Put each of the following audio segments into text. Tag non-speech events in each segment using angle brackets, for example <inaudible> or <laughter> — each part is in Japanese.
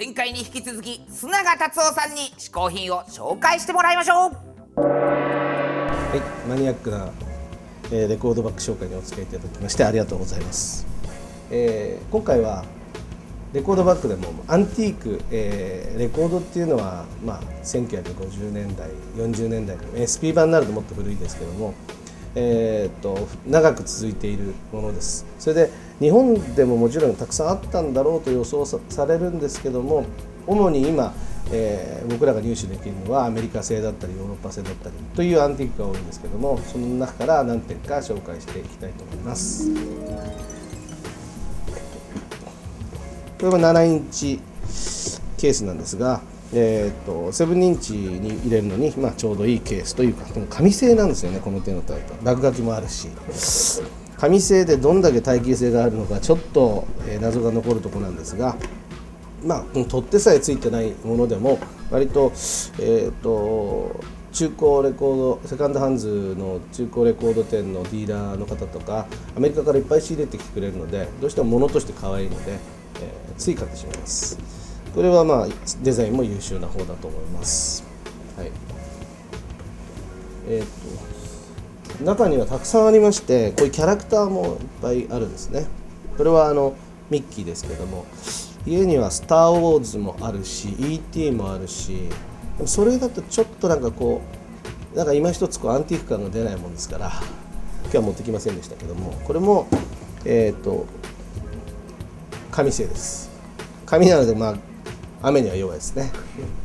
前回に引き続き須永達夫さんに試行品を紹介してもらいましょう。はい、マニアックな、えーレコードバッグ紹介にお付き合いいただきましてありがとうございます、えー今回はレコードバッグでもアンティーク、えーレコードっていうのは、まあ、1950年代40年代の SP 版になるともっと古いですけども、えーっと長く続いているものです。それで日本でももちろんたくさんあったんだろうと予想さされるんですけども主に今、えー僕らが入手できるのはアメリカ製だったりヨーロッパ製だったりというアンティークが多いんですけどもその中から何点か紹介していきたいと思います。これは7インチケースなんですが、えー、と7インチに入れるのに、まあ、ちょうどいいケースというかこの紙製なんですよねこの手のタイプ落書きもあるし。紙製でどんだけ耐久性があるのかちょっと、えー謎が残るところなんですがまあ、取っ手さえついてないものでも割と,、えー、と中古レコードセカンドハンズの中古レコード店のディーラーの方とかアメリカからいっぱい仕入れてきてくれるのでどうしても物として可愛いので、えーつい買ってしまいます。これはまあデザインも優秀な方だと思います。はい。えー、と中にはたくさんありましてこういうキャラクターもいっぱいあるんですね。これはあのミッキーですけども家には「スター・ウォーズ」もあるし E.T. もあるしそれだとちょっとなんかこうなんか今一つこうアンティーク感が出ないもんですから今日は持ってきませんでしたけどもこれもえっ、と紙製です。紙なのでまあ雨には弱いですね。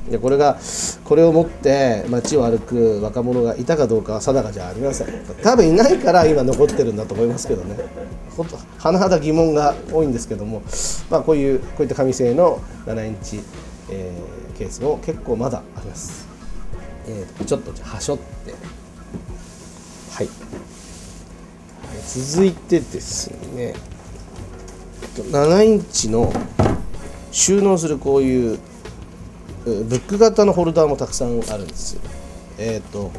でこれがこれを持って街を歩く若者がいたかどうかは定かじゃありません。多分いないから今残ってるんだと思いますけどね。ほんと甚だ疑問が多いんですけども。まあこういうこういった紙製の7インチ、えーケースも結構まだあります、えーちょっとじゃはしょって。はい。続いてですね。7インチの収納するこういうブック型のホルダーもたくさんあるんですよ。えっ、と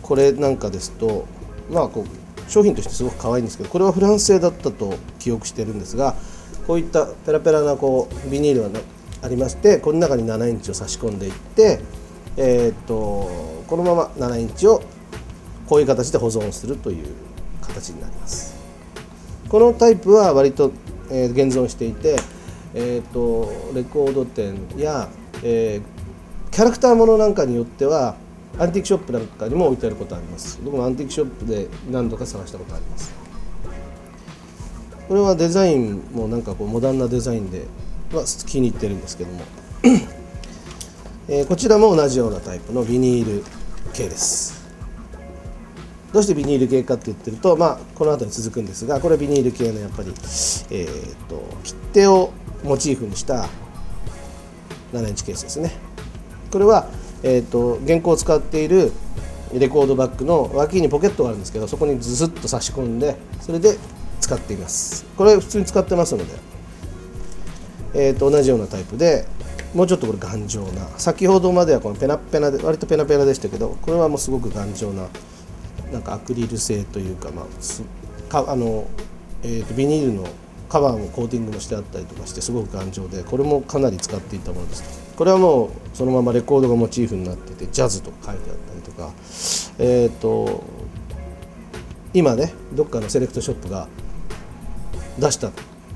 これなんかですとまあこう商品としてすごく可愛いんですけどこれはフランス製だったと記憶してるんですがこういったペラペラなこうビニールがありましてこの中に7インチを差し込んでいってえっ、とこのまま7インチをこういう形で保存するという形になります。このタイプは割と、え現存していて、えー、とレコード店や、えーキャラクターものなんかによってはアンティークショップなんかにも置いてあることあります。僕もアンティークショップで何度か探したことあります。これはデザインもなんかこうモダンなデザインでは気に入ってるんですけども、えーこちらも同じようなタイプのビニール系です。どうしてビニール系かって言ってると、まあ、この後に続くんですがこれビニール系のやっぱり、えー、と切手をモチーフにした7インチケースですね。これは、えー、と原稿を使っているレコードバッグの脇にポケットがあるんですけどそこにズスッと差し込んでそれで使っています。これ普通に使ってますので、えー、と同じようなタイプでもうちょっとこれ頑丈な先ほどまではこのペナペナで割とペナペナでしたけどこれはもうすごく頑丈ななんかアクリル製というか,、まあ、かあのえー、とビニールのカバーもコーティングもしてあったりとかしてすごく頑丈でこれもかなり使っていたものです。これはもうそのままレコードがモチーフになっててジャズとか書いてあったりとか。えっ、と今ねどっかのセレクトショップが出した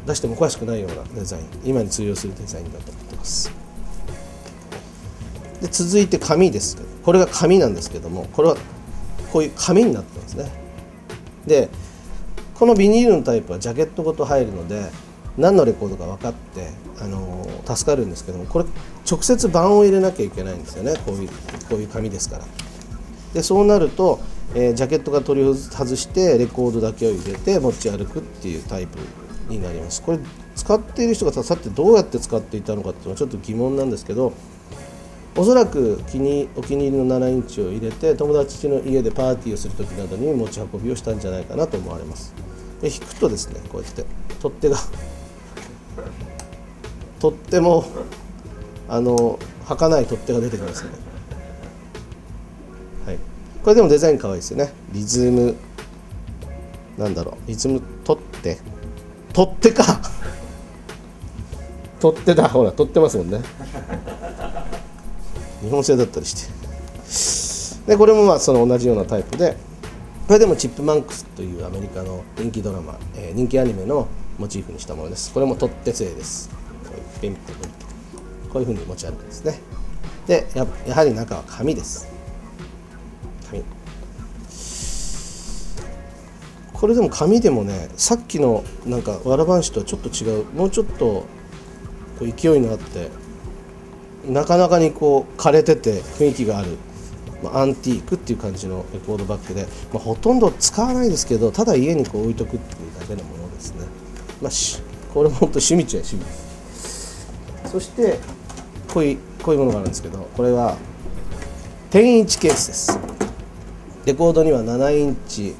出してもおかしくないようなデザイン今に通用するデザインだと思ってます。で続いて紙ですこれが紙なんですけどもこれはこういう紙になってますね。でこのビニールのタイプはジャケットごと入るので何のレコードか分かって、あのー助かるんですけどもこれ直接版を入れなきゃいけないんですよね。こういうこういう紙ですから。でそうなると、えージャケットが取り外してレコードだけを入れて持ち歩くっていうタイプになります。これ使っている人がさってどうやって使っていたのかっていうのはちょっと疑問なんですけどおそらく気にお気に入りの7インチを入れて友達の家でパーティーをする時などに持ち運びをしたんじゃないかなと思われます。で引くとですねこうやって取っ手が <laughs> とってもあの儚い取っ手が出てきますね。はい。これでもデザイン可愛いですよね。リズムなんだろう。リズム取って取っ手か。取ってたほら取ってますもんね。日本製だったりして。でこれもまあその同じようなタイプで。これでもチップマンクスというアメリカの人気ドラマ、えー人気アニメのモチーフにしたものです。これも取っ手製です。こういうふうに持ち歩くんですね。でややはり中は紙です。紙。これでも紙でもねさっきのなんかわらばんしとはちょっと違う。もうちょっとこう勢いのあってなかなかにこう枯れてて雰囲気がある、まアンティークっていう感じのレコードバッグで、まあ、ほとんど使わないですけどただ家にこう置いとくっていうだけのものですね、まあ、しこれも本当趣味っちゃ趣味。でそしてこういうこういうものがあるんですけどこれは10インチケースです。レコードには7インチ、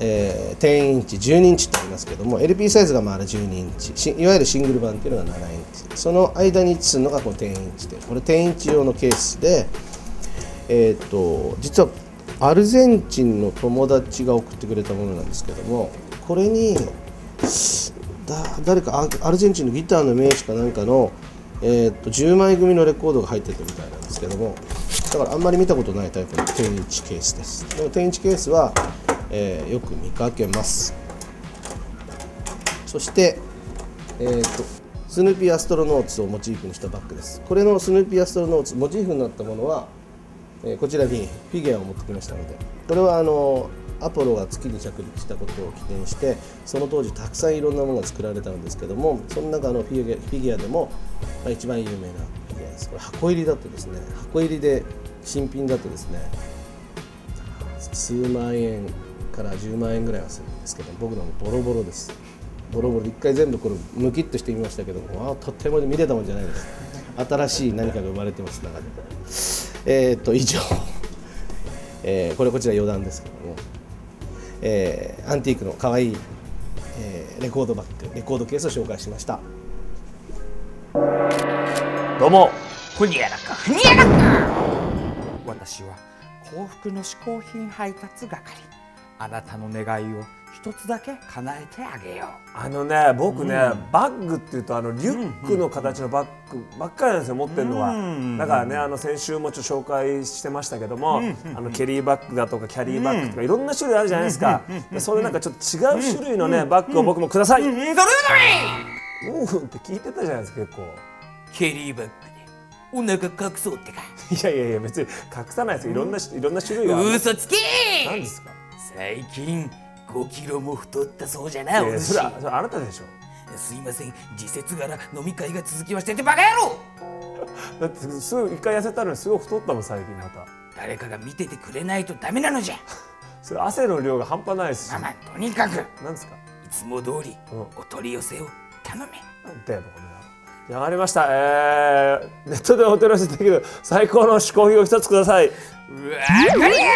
えー10インチ12インチってありますけども LP サイズがまあ12インチいわゆるシングル版っていうのが7インチその間に位置するのがこの10インチでこれ10インチ用のケースでえー、と実はアルゼンチンの友達が送ってくれたものなんですけどもこれにだ誰かアルゼンチンのギターの名手かなんかの、えー、と10枚組のレコードが入ってたみたいなんですけどもだからあんまり見たことないタイプの10インチケースです。でも10インチケースは、えーよく見かけます。そして、えー、とスヌーピーアストロノーツをモチーフにしたバッグです。これのスヌーピーアストロノーツモチーフになったものは、えーこちらにフィギュアを持ってきましたのでこれはあのアポロが月に着陸したことを起点してその当時たくさんいろんなものが作られたんですけどもその中のフィギュアフィギュアでも、まあ、一番有名なフィギュアです。これ箱入りだとですね。箱入りで新品だとですね。数万円。から10万円ぐらいはするんですけど僕のもボロボロです。ボロボロで一回全部これムキッとしてみましたけどもあとっても見れたもんじゃないです。新しい何かが生まれてます中で。えーっと以上、えーこれこちら余談ですけども、えーアンティークの可愛い、えーレコードバッグレコードケースを紹介しました。どうも。ふにゃらか。ふにゃらか。私は幸福の嗜好品配達係あなたの願いを一つだけ叶えてあげよあのね僕ね、バッグっていうとあのリュックの形のバッグばっかりなんですよ持ってるのは、だからねあの先週もちょっと紹介してましたけども、あのケリーバッグだとかキャリーバッグとかいろんな種類あるじゃないですか、でそれなんかちょっと違う種類のね、バッグを僕もください、うん、ううん。それそれって聞いてたじゃないですか結構。ケリーバッグでお腹隠そうってか。いやいやいや別に隠さないですよ。いろんな、いろんな種類がある。嘘つけ何ですか？最近5キロも太ったそうじゃないおそれはそれあなたでしょ。すいません。時節柄飲み会が続きましてってバカ野郎。<laughs> だってすぐ一回痩せたのにすごい太ったもん最近あなた。誰かが見ててくれないとダメなのじゃ。<laughs> それ汗の量が半端ないですしママとにかくい何ですか？つも通りうん。お取り寄せを頼め。なんだよこの野郎。りました。えー、ネットでお取り寄せできる最高の嗜好品を一つくださいうわかりや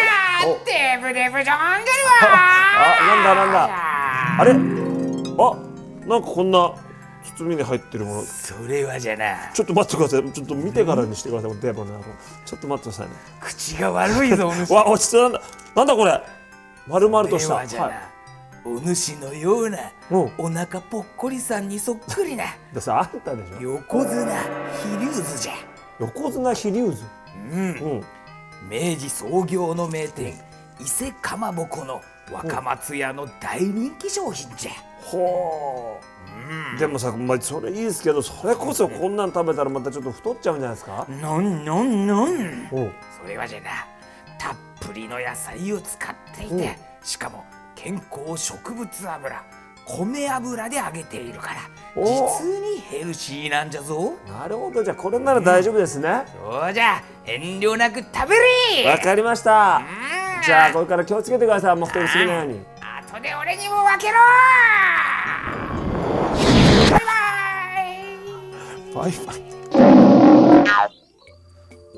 ーデブデブジョングルは。あなんだなんだ。あ。れ？あなんかこんな包みに入ってるもの。それはじゃなちょっと待ってください。ちょっと見てからにしてくださいこのデボのちょっと待ってくださいね。口が悪いぞ <laughs> わ落ち着いたなんだなんだこれ？丸々とした。それはじゃな、お主のようなうん。お腹ぽっこりさんにそっくりな。<laughs> ださあんたでしょ。横綱飛龍図じゃ。横綱飛龍図うん。うん明治創業の名店伊勢かまぼこの若松屋の大人気商品じゃ。ほう。でもさ、まあ、それいいですけどそれこそこんなん食べたらまたちょっと太っちゃうんじゃないですか。なんなんなん。う。んそれはじゃなたっぷりの野菜を使っていてしかも健康植物油米油で揚げているからお。実にヘルシーなんじゃぞ。なるほど。じゃあこれなら大丈夫ですね。そうじゃ。遠慮なく食べれ。わかりました。うん。じゃあこれから気をつけてください。あんま太りすぎないように。後で俺にも分けろ。バイバイ。バイバイ。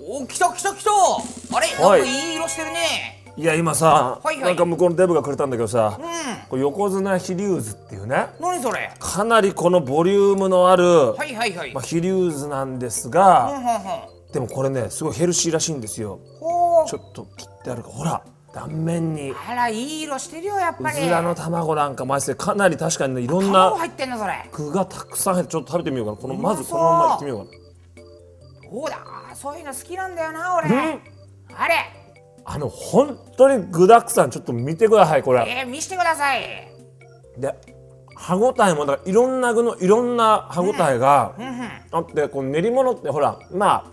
お来た来た来た。あれ、はい。なんかいい色してるねいや今さ、はいはい。なんか向こうのデブがくれたんだけどさ、うん。これ横綱飛龍図っていうね何それ？かなりこのボリュームのある、はいはいはい、まあ、飛龍図なんですうんが、うんうん。でもこれねすごいヘルシーらしいんですよ。ちょっと切ってあるかほら断面に。あらいい色してるよやっうぱり。ずらの卵なんかましてかなり確かにねいろん卵な入ってんのそれ。具がたくさん入ってちょっと食べてみようかな。このうまずこのままいってみようかそうだ？そういうの好きなんだよな俺、な、うん、あれあの本当に具だくさん。ちょっと見てくださいこれ。えー、見してください。で歯ごたえもだいろんな具のいろんな歯ごたえがうんうんあってこの練り物ってほらまあ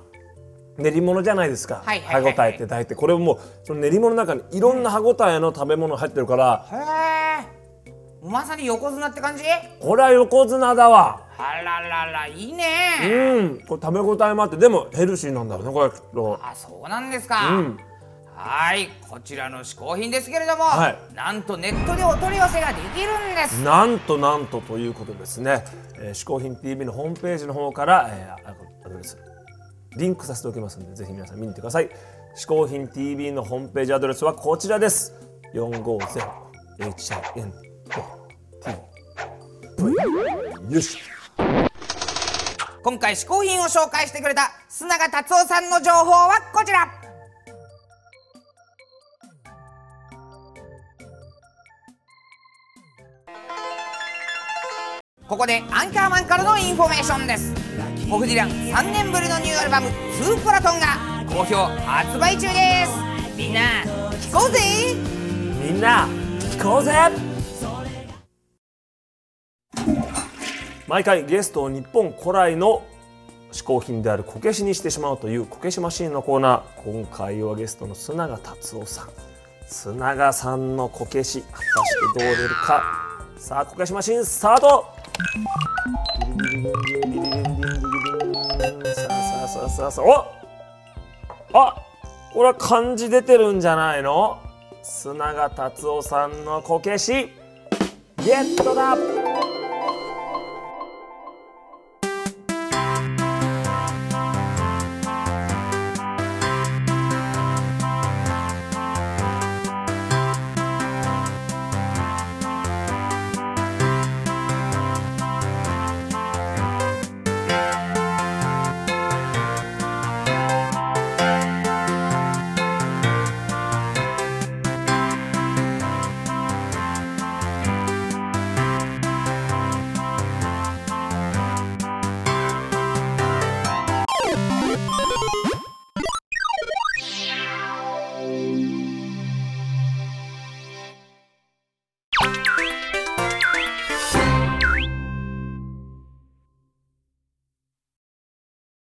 練り物じゃないですか、はいはいはいはい。歯ごたえって大体これもうその練り物の中にいろんな歯ごたえの食べ物入ってるから、へえまさに横綱って感じ？これは横綱だわ。あらららいいね。うん。これ食べ応えもあって。でもヘルシーなんだろうねこれきっと。あそうなんですか、うんはいこちらの嗜好品ですけれども、はい。なんとネットでお取り寄せができるんです。なんとなんとということですね「えー、嗜好品 TV」のホームページの方から、えー、あアドレスリンクさせておきますのでぜひ皆さん見に行ってください「嗜好品 TV」のホームページアドレスはこちらです。450HIN よし。今回嗜好品を紹介してくれた須永達夫さんの情報はこちらここでアンカーマンからのインフォメーションです。ホフディラン3年ぶりのニューアルバム「ツープラトン」が好評発売中です。みんな聞こうぜ！みんな聞こうぜ！毎回ゲストを日本古来の嗜好品であるこけしにしてしまうというこけしマシーンのコーナー。今回はゲストの須永辰緒さん。須永さんのこけし果たしてどう出るか。さあこけしマシーンスタート！さあさあさあさああこれは漢字出てるんじゃないの須永達夫さんのこけしゲットだ